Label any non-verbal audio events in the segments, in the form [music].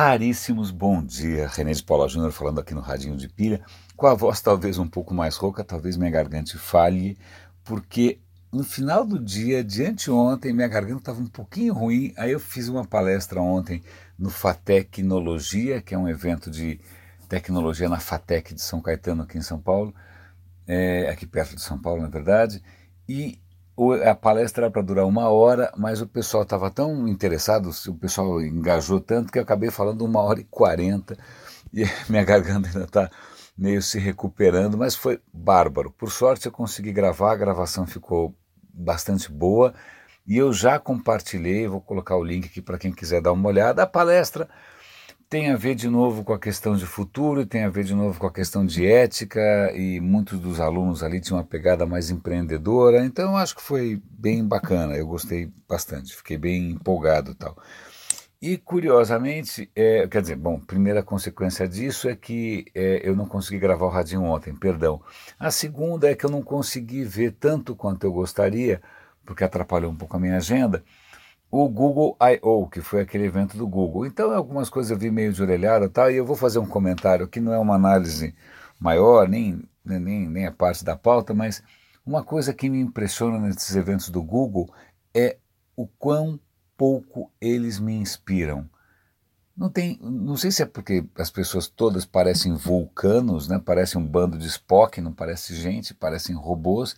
raríssimos bom dia. René de Paula Júnior falando aqui no Radinho de Pilha, com a voz talvez um pouco mais rouca, talvez minha garganta falhe, porque no final do dia, de anteontem, minha garganta estava um pouquinho ruim, aí eu fiz uma palestra ontem no Fatecnologia, que é um evento de tecnologia na Fatec de São Caetano, aqui em São Paulo, é, aqui perto de São Paulo, na verdade, e a palestra era para durar uma hora, mas o pessoal estava tão interessado, o pessoal engajou tanto que eu acabei falando uma hora e quarenta e [laughs] minha garganta ainda está meio se recuperando, mas foi bárbaro. Por sorte eu consegui gravar, a gravação ficou bastante boa e eu já compartilhei, vou colocar o link aqui para quem quiser dar uma olhada. A palestra tem a ver de novo com a questão de futuro, tem a ver de novo com a questão de ética, e muitos dos alunos ali tinham uma pegada mais empreendedora, então acho que foi bem bacana, eu gostei bastante, fiquei bem empolgado tal. E curiosamente, é, quer dizer, bom, primeira consequência disso é que é, eu não consegui gravar o radinho ontem, perdão. A segunda é que eu não consegui ver tanto quanto eu gostaria, porque atrapalhou um pouco a minha agenda, o Google I.O., que foi aquele evento do Google. Então, algumas coisas eu vi meio de orelhada tá? e eu vou fazer um comentário que não é uma análise maior, nem, nem, nem é parte da pauta, mas uma coisa que me impressiona nesses eventos do Google é o quão pouco eles me inspiram. Não tem, não sei se é porque as pessoas todas parecem vulcanos, né? Parecem um bando de Spock, não parece gente, parecem robôs,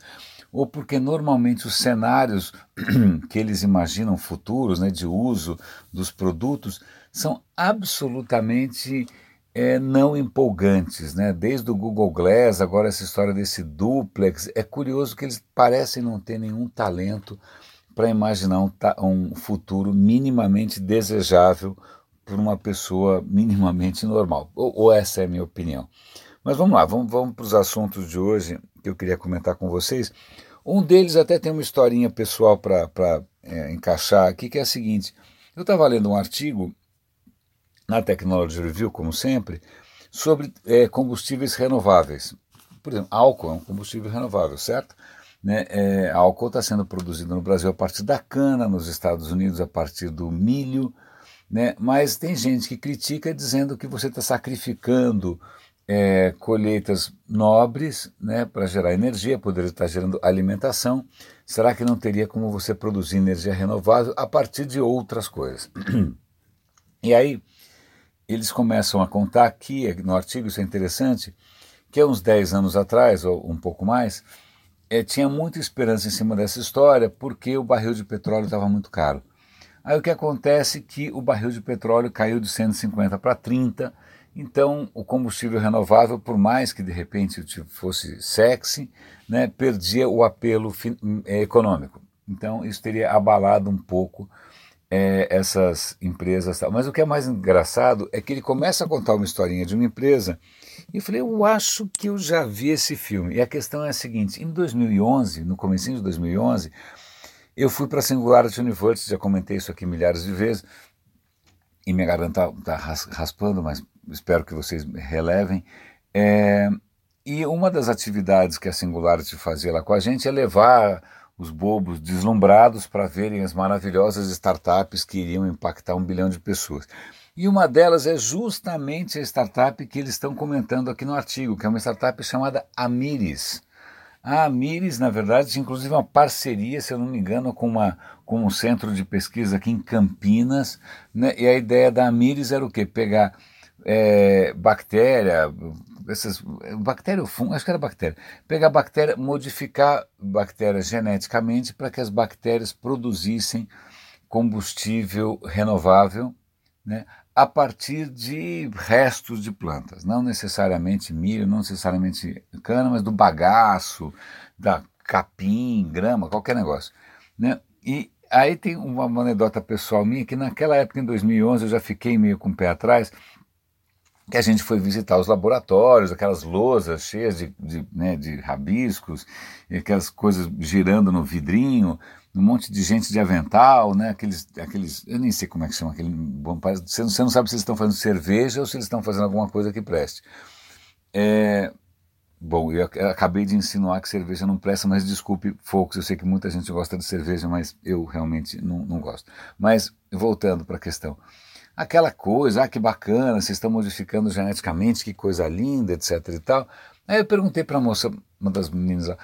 ou porque normalmente os cenários [clears throat] que eles imaginam futuros, né, de uso dos produtos, são absolutamente é, não empolgantes, né? Desde o Google Glass, agora essa história desse duplex, é curioso que eles parecem não ter nenhum talento para imaginar um, um futuro minimamente desejável por uma pessoa minimamente normal. Ou, ou, essa é a minha opinião. Mas vamos lá, vamos, vamos para os assuntos de hoje que eu queria comentar com vocês. Um deles até tem uma historinha pessoal para é, encaixar aqui, que é a seguinte: eu estava lendo um artigo na Technology Review, como sempre, sobre é, combustíveis renováveis. Por exemplo, álcool é um combustível renovável, certo? Né? É, álcool está sendo produzido no Brasil a partir da cana, nos Estados Unidos a partir do milho, né? mas tem gente que critica dizendo que você está sacrificando é, colheitas nobres né, para gerar energia, poderia estar gerando alimentação. Será que não teria como você produzir energia renovável a partir de outras coisas? [clears throat] E aí eles começam a contar aqui, no artigo, isso é interessante, que há uns 10 anos atrás, ou um pouco mais, é, tinha muita esperança em cima dessa história porque o barril de petróleo estava muito caro. Aí o que acontece é que o barril de petróleo caiu de 150 para 30 então, o combustível renovável, por mais que de repente fosse sexy, né, perdia o apelo é, econômico. Então, isso teria abalado um pouco é, essas empresas. Mas o que é mais engraçado é que ele começa a contar uma historinha de uma empresa e eu falei, eu acho que eu já vi esse filme. E a questão é a seguinte, em 2011, no começo de 2011, eu fui para a Singularity University, já comentei isso aqui milhares de vezes, e minha garganta está raspando, mas espero que vocês relevem. É, e uma das atividades que a Singularity fazia lá com a gente é levar os bobos deslumbrados para verem as maravilhosas startups que iriam impactar um bilhão de pessoas. E uma delas é justamente a startup que eles estão comentando aqui no artigo, que é uma startup chamada Amiris. A Amires, na verdade, tinha inclusive uma parceria, se eu não me engano, com, uma, com um centro de pesquisa aqui em Campinas, né? e a ideia da Amires era o quê? Pegar é, bactéria, essas, bactéria ou fungo, acho que era bactéria, pegar bactéria, modificar bactérias geneticamente para que as bactérias produzissem combustível renovável, né? A partir de restos de plantas, não necessariamente milho, não necessariamente cana, mas do bagaço, da capim, grama, qualquer negócio. Né? E aí tem uma, anedota pessoal minha que naquela época, em 2011, eu já fiquei meio com o pé atrás, que a gente foi visitar os laboratórios, aquelas lousas cheias de, de, né, de rabiscos, aquelas coisas girando no vidrinho, um monte de gente de avental, né? Aqueles, aqueles, eu nem sei como é que chama aquele bom você, você não sabe se eles estão fazendo cerveja ou se eles estão fazendo alguma coisa que preste. É, bom, eu acabei de insinuar que cerveja não presta, mas desculpe, folks, eu sei que muita gente gosta de cerveja, mas eu realmente não, não gosto. Mas voltando para a questão, aquela coisa, ah, que bacana, vocês estão modificando geneticamente, que coisa linda, etc e tal. Aí eu perguntei para a moça, uma das meninas lá,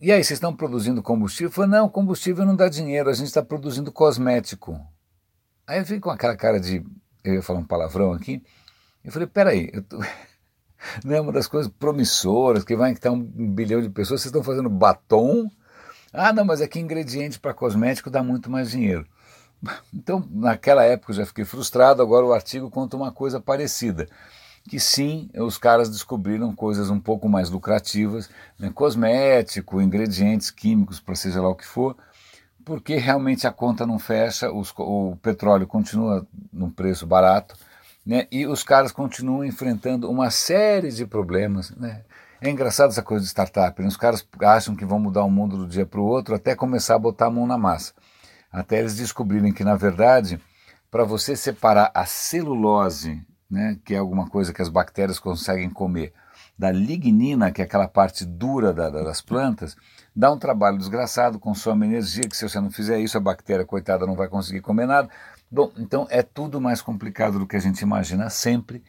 e aí, vocês estão produzindo combustível? Falei, não, combustível não dá dinheiro, a gente está produzindo cosmético. Aí eu fiquei com aquela cara de, eu ia falar um palavrão aqui, eu falei, peraí, eu tô... [laughs] não é uma das coisas promissoras, que vai estar um bilhão de pessoas, vocês estão fazendo batom? Ah, não, mas é que ingrediente para cosmético dá muito mais dinheiro. [laughs] Então, naquela época eu já fiquei frustrado, agora o artigo conta uma coisa parecida que sim, os caras descobriram coisas um pouco mais lucrativas, né, cosmético, ingredientes químicos, para seja lá o que for, porque realmente a conta não fecha, os, o petróleo continua num preço barato, né, e os caras continuam enfrentando uma série de problemas. Né. É engraçado essa coisa de startup, né, os caras acham que vão mudar o mundo do dia para o outro até começar a botar a mão na massa. Até eles descobrirem que, na verdade, para você separar a celulose né, que é alguma coisa que as bactérias conseguem comer, da lignina, que é aquela parte dura da, das plantas, dá um trabalho desgraçado, consome energia, que se você não fizer isso, a bactéria, coitada, não vai conseguir comer nada. Bom, então é tudo mais complicado do que a gente imagina sempre.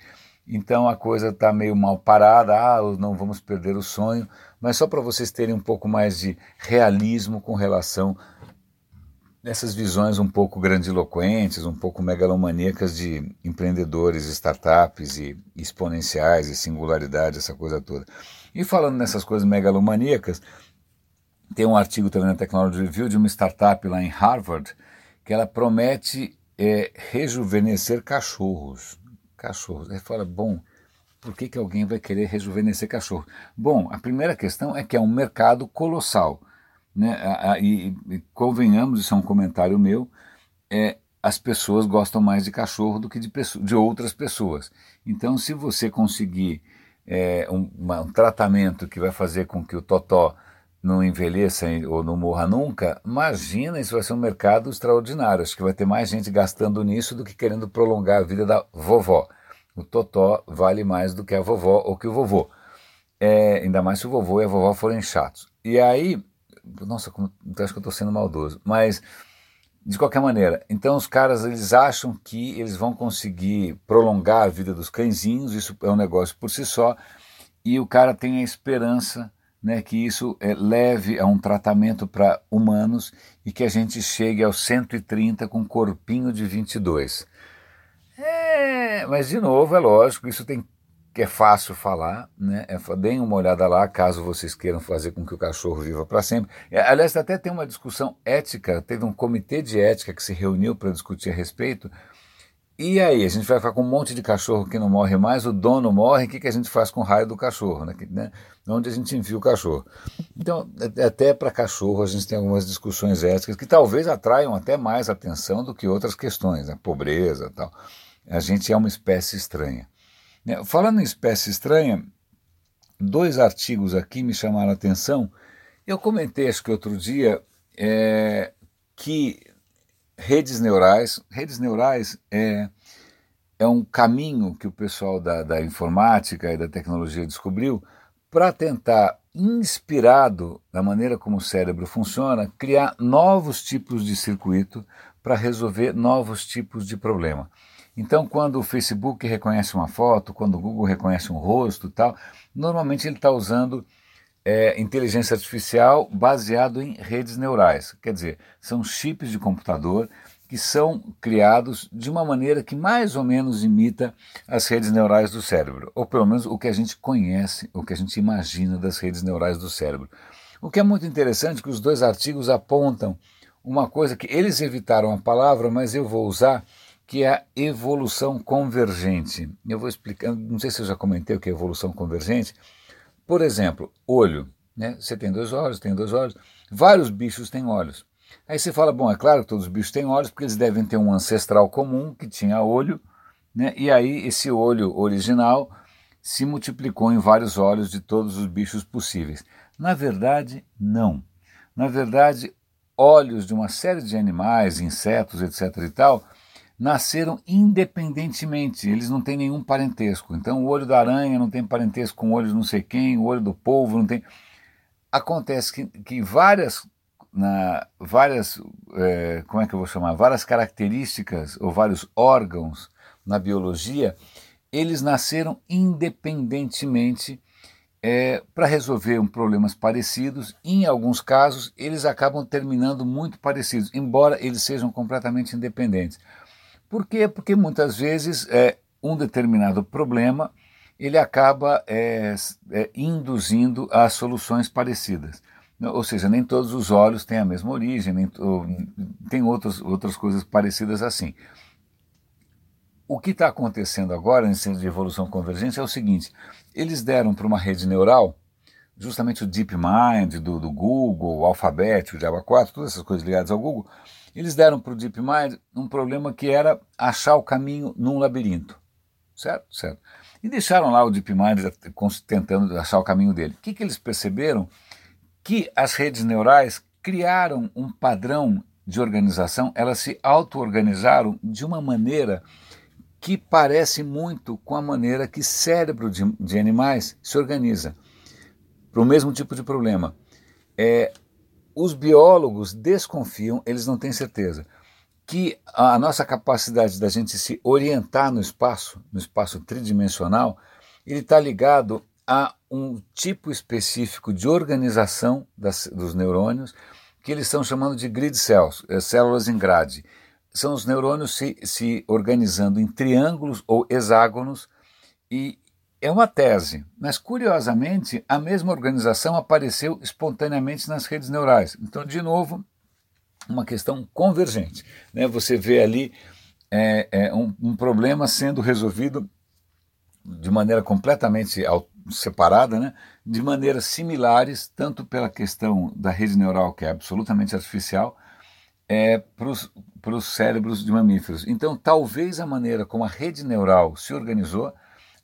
Então a coisa está meio mal parada, ah, não vamos perder o sonho, mas só para vocês terem um pouco mais de realismo com relação essas visões um pouco grandiloquentes, um pouco megalomaníacas de empreendedores, startups e exponenciais e singularidade, essa coisa toda. E falando nessas coisas megalomaníacas, tem um artigo também na Technology Review de uma startup lá em Harvard que ela promete é, rejuvenescer cachorros. Cachorros. Aí fala, bom, por que, que alguém vai querer rejuvenescer cachorro? Bom, a primeira questão é que é um mercado colossal. Né? E, convenhamos, isso é um comentário meu, é, as pessoas gostam mais de cachorro do que de, de outras pessoas. Então, se você conseguir é, um, uma, um, tratamento que vai fazer com que o totó não envelheça ou não morra nunca, imagina, isso vai ser um mercado extraordinário. Acho que vai ter mais gente gastando nisso do que querendo prolongar a vida da vovó. O totó vale mais do que a vovó ou que o vovô. É, ainda mais se o vovô e a vovó forem chatos. E aí, nossa, como, acho que eu estou sendo maldoso. Mas, de qualquer maneira, então os caras eles acham que eles vão conseguir prolongar a vida dos cãezinhos, isso é um negócio por si só, e o cara tem a esperança né, que isso é, leve a um tratamento para humanos e que a gente chegue aos 130 com um corpinho de 22. É, mas de novo, é lógico, isso tem que é fácil falar, né? É, deem uma olhada lá, caso vocês queiram fazer com que o cachorro viva para sempre. É, aliás, até tem uma discussão ética, teve um comitê de ética que se reuniu para discutir a respeito. E aí, a gente vai ficar com um monte de cachorro que não morre mais, o dono morre, o que, que a gente faz com o raio do cachorro? Né? né? Onde a gente enfia o cachorro? Então, até para cachorro, a gente tem algumas discussões éticas que talvez atraiam até mais atenção do que outras questões, né? pobreza tal. A gente é uma espécie estranha. Né, falando em espécie estranha, dois artigos aqui me chamaram a atenção. Eu comentei, acho que outro dia, é, que redes neurais, redes neurais é, é um caminho que o pessoal da, da informática e da tecnologia descobriu para tentar, inspirado na maneira como o cérebro funciona, criar novos tipos de circuito para resolver novos tipos de problema. Então, quando o Facebook reconhece uma foto, quando o Google reconhece um rosto tal, normalmente ele está usando é, inteligência artificial baseado em redes neurais. Quer dizer, são chips de computador que são criados de uma maneira que mais ou menos imita as redes neurais do cérebro, ou pelo menos o que a gente conhece, o que a gente imagina das redes neurais do cérebro. O que é muito interessante é que os dois artigos apontam uma coisa que eles evitaram a palavra, mas eu vou usar, que é a evolução convergente. Eu vou explicar, não sei se eu já comentei o que é evolução convergente. Por exemplo, olho. Né? Você tem dois olhos, tem dois olhos. Vários bichos têm olhos. Aí você fala, bom, é claro que todos os bichos têm olhos, porque eles devem ter um ancestral comum que tinha olho, né? e aí esse olho original se multiplicou em vários olhos de todos os bichos possíveis. Na verdade, não. Na verdade, olhos de uma série de animais, insetos, etc. e tal, nasceram independentemente, eles não têm nenhum parentesco. Então o olho da aranha não tem parentesco com o olho de não sei quem, o olho do polvo não tem. Acontece que, que várias na várias, é, como é que eu vou chamar, várias características ou vários órgãos na biologia, eles nasceram independentemente é, para resolver um problemas parecidos. Em alguns casos, eles acabam terminando muito parecidos, embora eles sejam completamente independentes. Por quê? Porque muitas vezes é, um determinado problema ele acaba é, é, induzindo a soluções parecidas. Ou seja, nem todos os olhos têm a mesma origem, nem, ou, tem outros, outras coisas parecidas assim. O que está acontecendo agora, nesse centro de evolução convergente, é o seguinte: eles deram para uma rede neural, justamente o DeepMind do, do Google, o Alphabet, o Java 4, todas essas coisas ligadas ao Google, eles deram para o DeepMind um problema que era achar o caminho num labirinto. Certo? Certo. E deixaram lá o DeepMind tentando achar o caminho dele. O que, que eles perceberam? Que as redes neurais criaram um padrão de organização, elas se auto-organizaram de uma maneira que parece muito com a maneira que cérebro de, de animais se organiza para o mesmo tipo de problema. É, os biólogos desconfiam, eles não têm certeza, que a nossa capacidade da gente se orientar no espaço, no espaço tridimensional, ele está ligado a um tipo específico de organização das, dos neurônios que eles estão chamando de grid cells, é, células em grade. São os neurônios se, se organizando em triângulos ou hexágonos e é uma tese, mas curiosamente a mesma organização apareceu espontaneamente nas redes neurais. Então, de novo, uma questão convergente. Né? Você vê ali é, é um, um, problema sendo resolvido de maneira completamente separada, né? de maneiras similares, tanto pela questão da rede neural, que é absolutamente artificial, é, para os cérebros de mamíferos. Então, talvez a maneira como a rede neural se organizou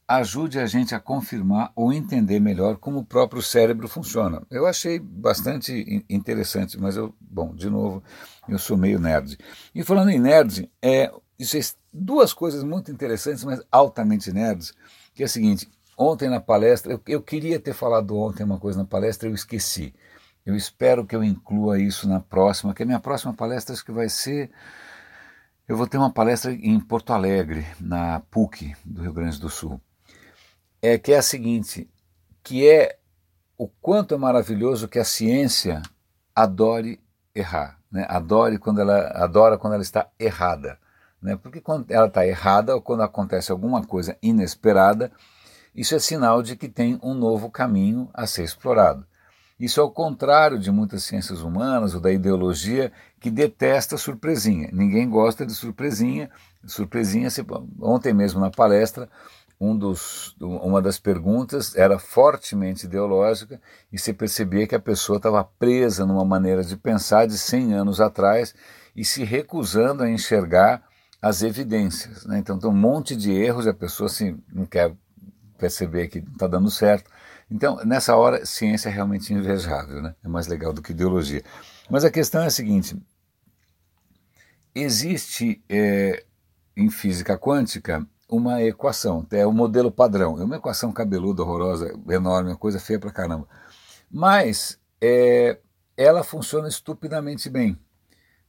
ajude a gente a confirmar ou entender melhor como o próprio cérebro funciona. Eu achei bastante interessante, mas eu, bom, de novo, eu sou meio nerd. E falando em nerd, é, isso é duas coisas muito interessantes, mas altamente nerds, que é o seguinte, ontem na palestra, eu, eu queria ter falado ontem uma coisa na palestra, eu esqueci. Eu espero que eu inclua isso na próxima, que a minha próxima palestra acho que vai ser eu vou ter uma palestra em Porto Alegre, na PUC do Rio Grande do Sul é que é a seguinte, que é o quanto é maravilhoso que a ciência adore errar, né? Adore quando ela adora quando ela está errada, né? Porque quando ela está errada ou quando acontece alguma coisa inesperada, isso é sinal de que tem um novo caminho a ser explorado. Isso é o contrário de muitas ciências humanas ou da ideologia que detesta surpresinha. Ninguém gosta de surpresinha. Surpresinha, ontem mesmo na palestra, um dos, uma das perguntas era fortemente ideológica e se percebia que a pessoa estava presa numa maneira de pensar de 100 anos atrás e se recusando a enxergar as evidências. Né? Então tem um monte de erros e a pessoa assim, não quer perceber que está dando certo. Então, nessa hora, ciência é realmente invejável, né? é mais legal do que ideologia. Mas a questão é a seguinte: existe é, em física quântica uma equação, é o modelo padrão. É uma equação cabeluda, horrorosa, enorme, uma coisa feia pra caramba. Mas é, ela funciona estupidamente bem.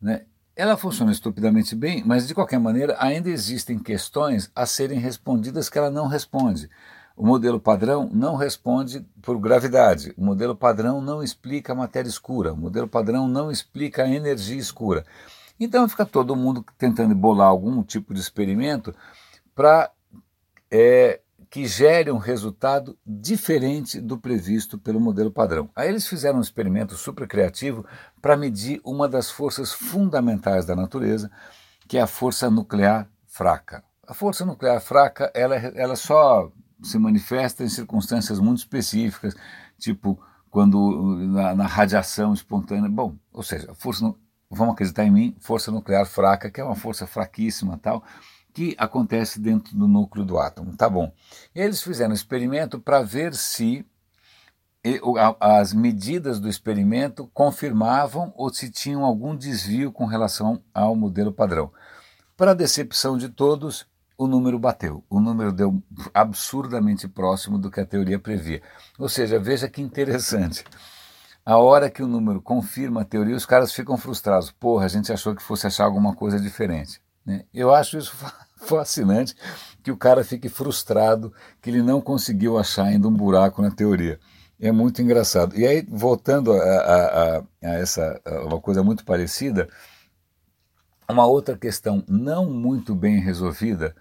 Né? Ela funciona estupidamente bem, mas de qualquer maneira ainda existem questões a serem respondidas que ela não responde. O modelo padrão não responde por gravidade. O modelo padrão não explica a matéria escura. O modelo padrão não explica a energia escura. Então fica todo mundo tentando bolar algum tipo de experimento para é, que gere um resultado diferente do previsto pelo modelo padrão. Aí eles fizeram um experimento super criativo para medir uma das forças fundamentais da natureza, que é a força nuclear fraca. A força nuclear fraca, ela, ela só se manifesta em circunstâncias muito específicas, tipo quando na, na radiação espontânea. Bom, ou seja, força, vamos acreditar em mim, força nuclear fraca, que é uma força fraquíssima tal, que acontece dentro do núcleo do átomo. Tá bom. Eles fizeram um experimento para ver se as medidas do experimento confirmavam ou se tinham algum desvio com relação ao modelo padrão. Para a decepção de todos, o número bateu. O número deu absurdamente próximo do que a teoria previa. Ou seja, veja que interessante. a hora que o número confirma a teoria, os caras ficam frustrados. Porra, a gente achou que fosse achar alguma coisa diferente. Né? Eu acho isso fascinante que o cara fique frustrado que ele não conseguiu achar ainda um buraco na teoria. É muito engraçado. E aí, voltando a, a, a, a essa a uma coisa muito parecida, uma outra questão não muito bem resolvida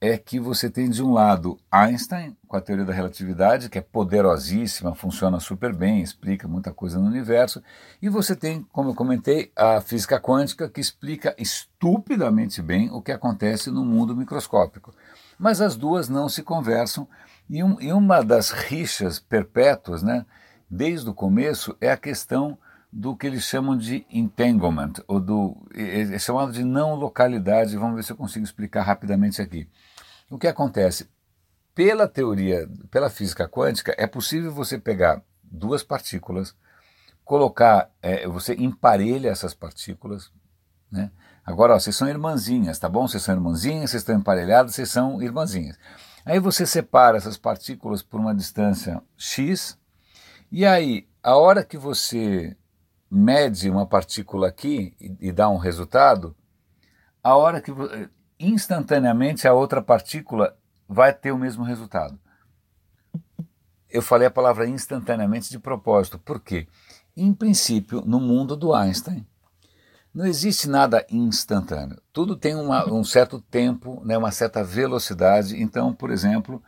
é que você tem de um lado Einstein com a teoria da relatividade, que é poderosíssima, funciona super bem, explica muita coisa no universo, e você tem, como eu comentei, a física quântica que explica estupidamente bem o que acontece no mundo microscópico. Mas as duas não se conversam e, um, e uma das rixas perpétuas, né, desde o começo, é a questão do que eles chamam de entanglement, ou do é, é chamado de não localidade. Vamos ver se eu consigo explicar rapidamente aqui. O que acontece? Pela teoria, pela física quântica, é possível você pegar duas partículas, colocar, é, você emparelha essas partículas, né? Agora, ó, vocês são irmãzinhas, tá bom? Vocês são irmãzinhas, vocês estão emparelhadas, vocês são irmãzinhas. Aí você separa essas partículas por uma distância x, e aí, a hora que você mede uma partícula aqui e, e dá um resultado, a hora que instantaneamente a outra partícula vai ter o mesmo resultado. Eu falei a palavra instantaneamente de propósito, porque, em princípio, no mundo do Einstein, não existe nada instantâneo. Tudo tem uma, um certo tempo, né, uma certa velocidade. Então, por exemplo,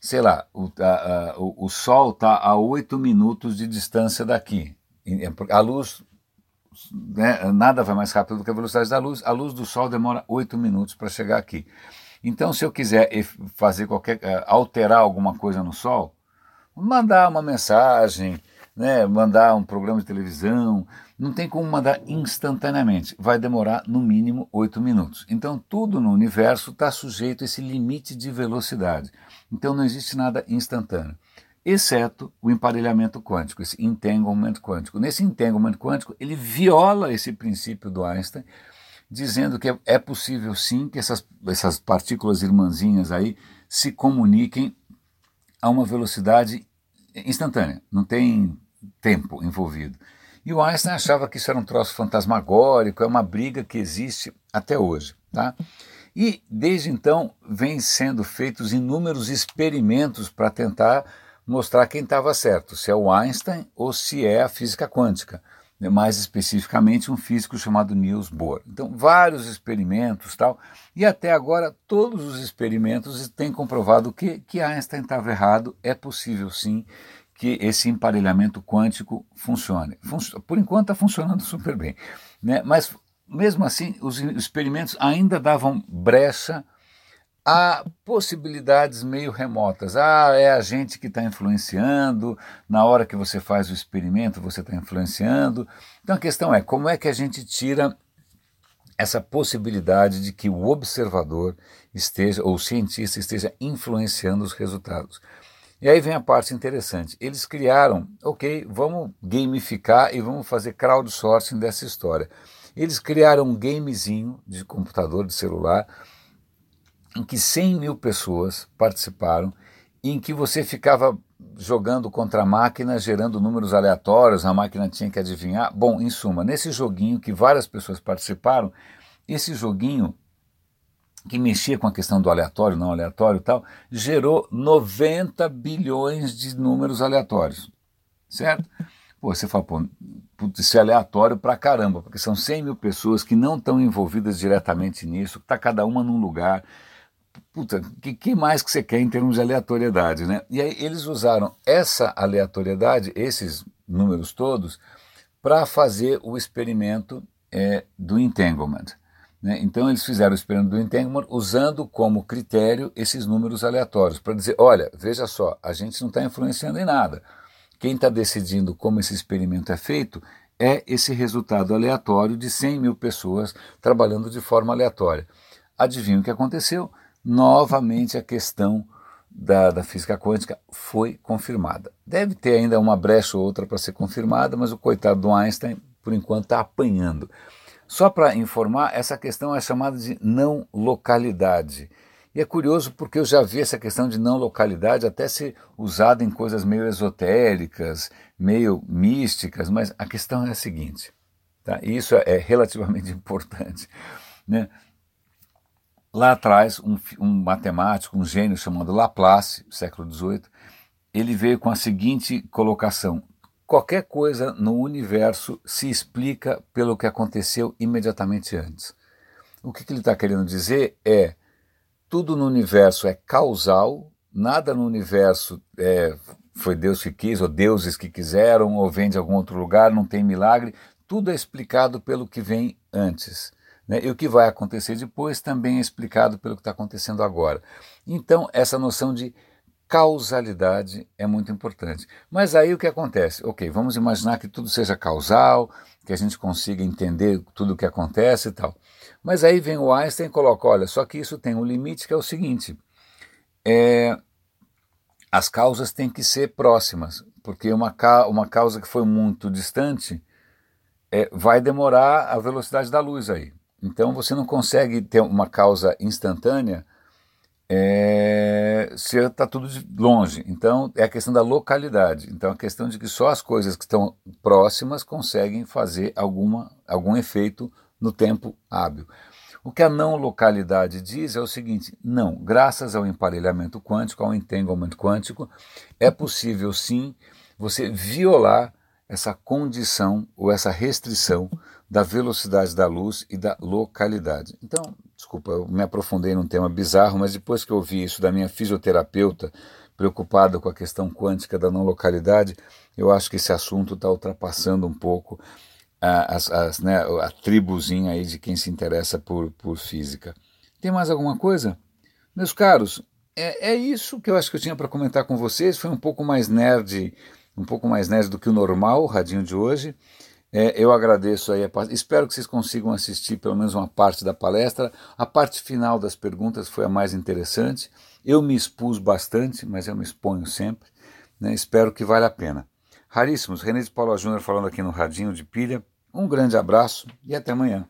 sei lá, o, a, a, o, o Sol está a 8 minutos de distância daqui. A luz, né, nada vai mais rápido do que a velocidade da luz. A luz do Sol demora 8 minutos para chegar aqui. Então, se eu quiser fazer qualquer, eh, alterar alguma coisa no Sol, mandar uma mensagem, né, mandar um programa de televisão, não tem como mandar instantaneamente, vai demorar no mínimo oito minutos. Então tudo no universo está sujeito a esse limite de velocidade. Então não existe nada instantâneo, exceto o emparelhamento quântico, esse entanglement quântico. Nesse entanglement quântico, ele viola esse princípio do Einstein, dizendo que é possível sim que essas, essas partículas irmãzinhas aí se comuniquem a uma velocidade instantânea, não tem tempo envolvido. E o Einstein achava que isso era um troço fantasmagórico, é uma briga que existe até hoje. Tá? E desde então vem sendo feitos inúmeros experimentos para tentar mostrar quem estava certo, se é o Einstein ou se é a física quântica, mais especificamente um físico chamado Niels Bohr. Então, vários experimentos tal, e até agora todos os experimentos têm comprovado que, que Einstein estava errado, é possível sim que esse emparelhamento quântico funcione. Por enquanto está funcionando super bem, né? mas mesmo assim os experimentos ainda davam brecha a possibilidades meio remotas. Ah, é a gente que está influenciando, na hora que você faz o experimento você está influenciando. Então a questão é como é que a gente tira essa possibilidade de que o observador esteja, ou o cientista esteja influenciando os resultados. E aí vem a parte interessante. Eles criaram, ok, vamos gamificar e vamos fazer crowdsourcing dessa história. Eles criaram um gamezinho de computador, de celular, em que 100 mil pessoas participaram, em que você ficava jogando contra a máquina, gerando números aleatórios, a máquina tinha que adivinhar. Bom, em suma, nesse joguinho que várias pessoas participaram, esse joguinho que mexia com a questão do aleatório, não aleatório e tal, gerou 90 bilhões de números aleatórios, certo? Pô, você fala, pô, isso é aleatório pra caramba, porque são 100 mil pessoas que não estão envolvidas diretamente nisso, está cada uma num lugar. Puta, que, que mais que você quer em termos de aleatoriedade, né? E aí eles usaram essa aleatoriedade, esses números todos, para fazer o experimento é, do entanglement. Né? Então eles fizeram o experimento do entanglement usando como critério esses números aleatórios, para dizer, olha, veja só, a gente não está influenciando em nada. Quem está decidindo como esse experimento é feito é esse resultado aleatório de 100 mil pessoas trabalhando de forma aleatória. Adivinha o que aconteceu? Novamente a questão da, da, física quântica foi confirmada. Deve ter ainda uma brecha ou outra para ser confirmada, mas o coitado do Einstein, por enquanto, está apanhando. Só para informar, essa questão é chamada de não localidade. E é curioso porque eu já vi essa questão de não localidade até ser usada em coisas meio esotéricas, meio místicas, mas a questão é a seguinte, tá? e isso é relativamente [laughs] importante. Né? Lá atrás, um, um matemático, um gênio chamado Laplace, século XVIII, ele veio com a seguinte colocação: qualquer coisa no universo se explica pelo que aconteceu imediatamente antes. O que, que ele está querendo dizer é tudo no universo é causal, nada no universo é, foi Deus que quis, ou deuses que quiseram, ou vem de algum outro lugar, não tem milagre. Tudo é explicado pelo que vem antes. Né? E o que vai acontecer depois também é explicado pelo que está acontecendo agora. Então, essa noção de causalidade é muito importante. Mas aí o que acontece? Ok, vamos imaginar que tudo seja causal, que a gente consiga entender tudo o que acontece e tal. Mas aí vem o Einstein e coloca: olha, só que isso tem um limite que é o seguinte: é, as causas têm que ser próximas, porque uma, uma causa que foi muito distante é, vai demorar a velocidade da luz aí. Então você não consegue ter uma causa instantânea é, se está tudo longe. Então é a questão da localidade. Então a questão de que só as coisas que estão próximas conseguem fazer alguma, algum efeito no tempo hábil. O que a não localidade diz é o seguinte: não, graças ao emparelhamento quântico, ao entanglement quântico, é possível sim você violar essa condição ou essa restrição da velocidade da luz e da localidade. Então, desculpa, eu me aprofundei num tema bizarro, mas depois que eu ouvi isso da minha fisioterapeuta, preocupada com a questão quântica da não localidade, eu acho que esse assunto está ultrapassando um pouco as, as, né, a tribuzinha aí de quem se interessa por, por física. Tem mais alguma coisa? Meus caros, é, é isso que eu acho que eu tinha para comentar com vocês. Foi um pouco mais nerd, um pouco mais nerd do que o normal, o radinho de hoje. É, eu agradeço aí, espero que vocês consigam assistir pelo menos uma parte da palestra. A parte final das perguntas foi a mais interessante. Eu me expus bastante, mas eu me exponho sempre. Né? Espero que valha a pena. Raríssimos, René de Paula Júnior falando aqui no Radinho de Pilha. Um grande abraço e até amanhã.